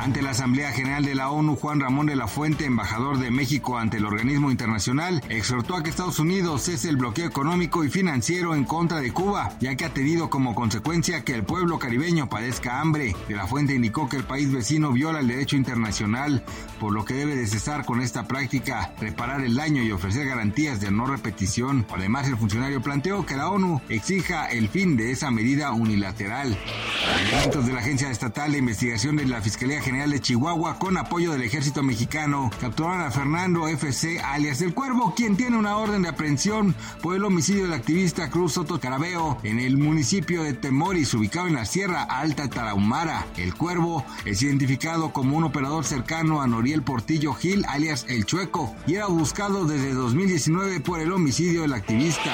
Ante la Asamblea General de la ONU, Juan Ramón de la Fuente, embajador de México ante el organismo internacional, exhortó a que Estados Unidos cese el bloqueo económico y financiero en contra de Cuba, ya que ha tenido como consecuencia que el pueblo caribeño padezca hambre. De la Fuente indicó que el país vecino viola el derecho internacional, por lo que debe de cesar con esta práctica, reparar el daño y ofrecer garantías de no repetición. Además, el funcionario planteó que la ONU exija el fin de esa medida unilateral. Elementos de la Agencia Estatal de Investigación de la Fiscalía General de Chihuahua, con apoyo del ejército mexicano, capturaron a Fernando FC, alias El Cuervo, quien tiene una orden de aprehensión por el homicidio del activista Cruz Soto Carabeo en el municipio de Temoris, ubicado en la Sierra Alta Tarahumara. El Cuervo es identificado como un operador cercano a Noriel Portillo Gil, alias El Chueco, y era buscado desde 2019 por el homicidio del activista.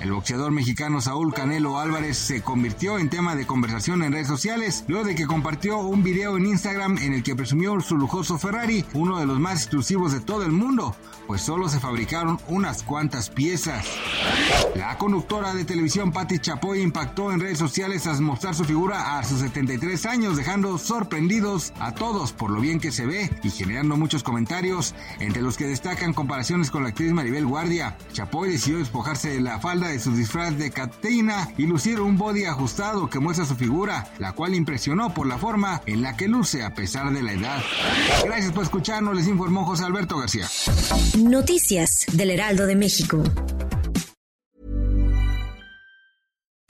El boxeador mexicano Saúl Canelo Álvarez se convirtió en tema de conversación en redes sociales luego de que compartió un video en Instagram en el que presumió su lujoso Ferrari, uno de los más exclusivos de todo el mundo, pues solo se fabricaron unas cuantas piezas. La conductora de televisión Patti Chapoy impactó en redes sociales tras mostrar su figura a sus 73 años, dejando sorprendidos a todos por lo bien que se ve y generando muchos comentarios, entre los que destacan comparaciones con la actriz Maribel Guardia. Chapoy decidió despojarse de la falda de su disfraz de Catrina y lucir un body ajustado que muestra su figura, la cual impresionó por la forma en la que luce a pesar de la edad. Gracias por escucharnos, les informó José Alberto García. Noticias del Heraldo de México.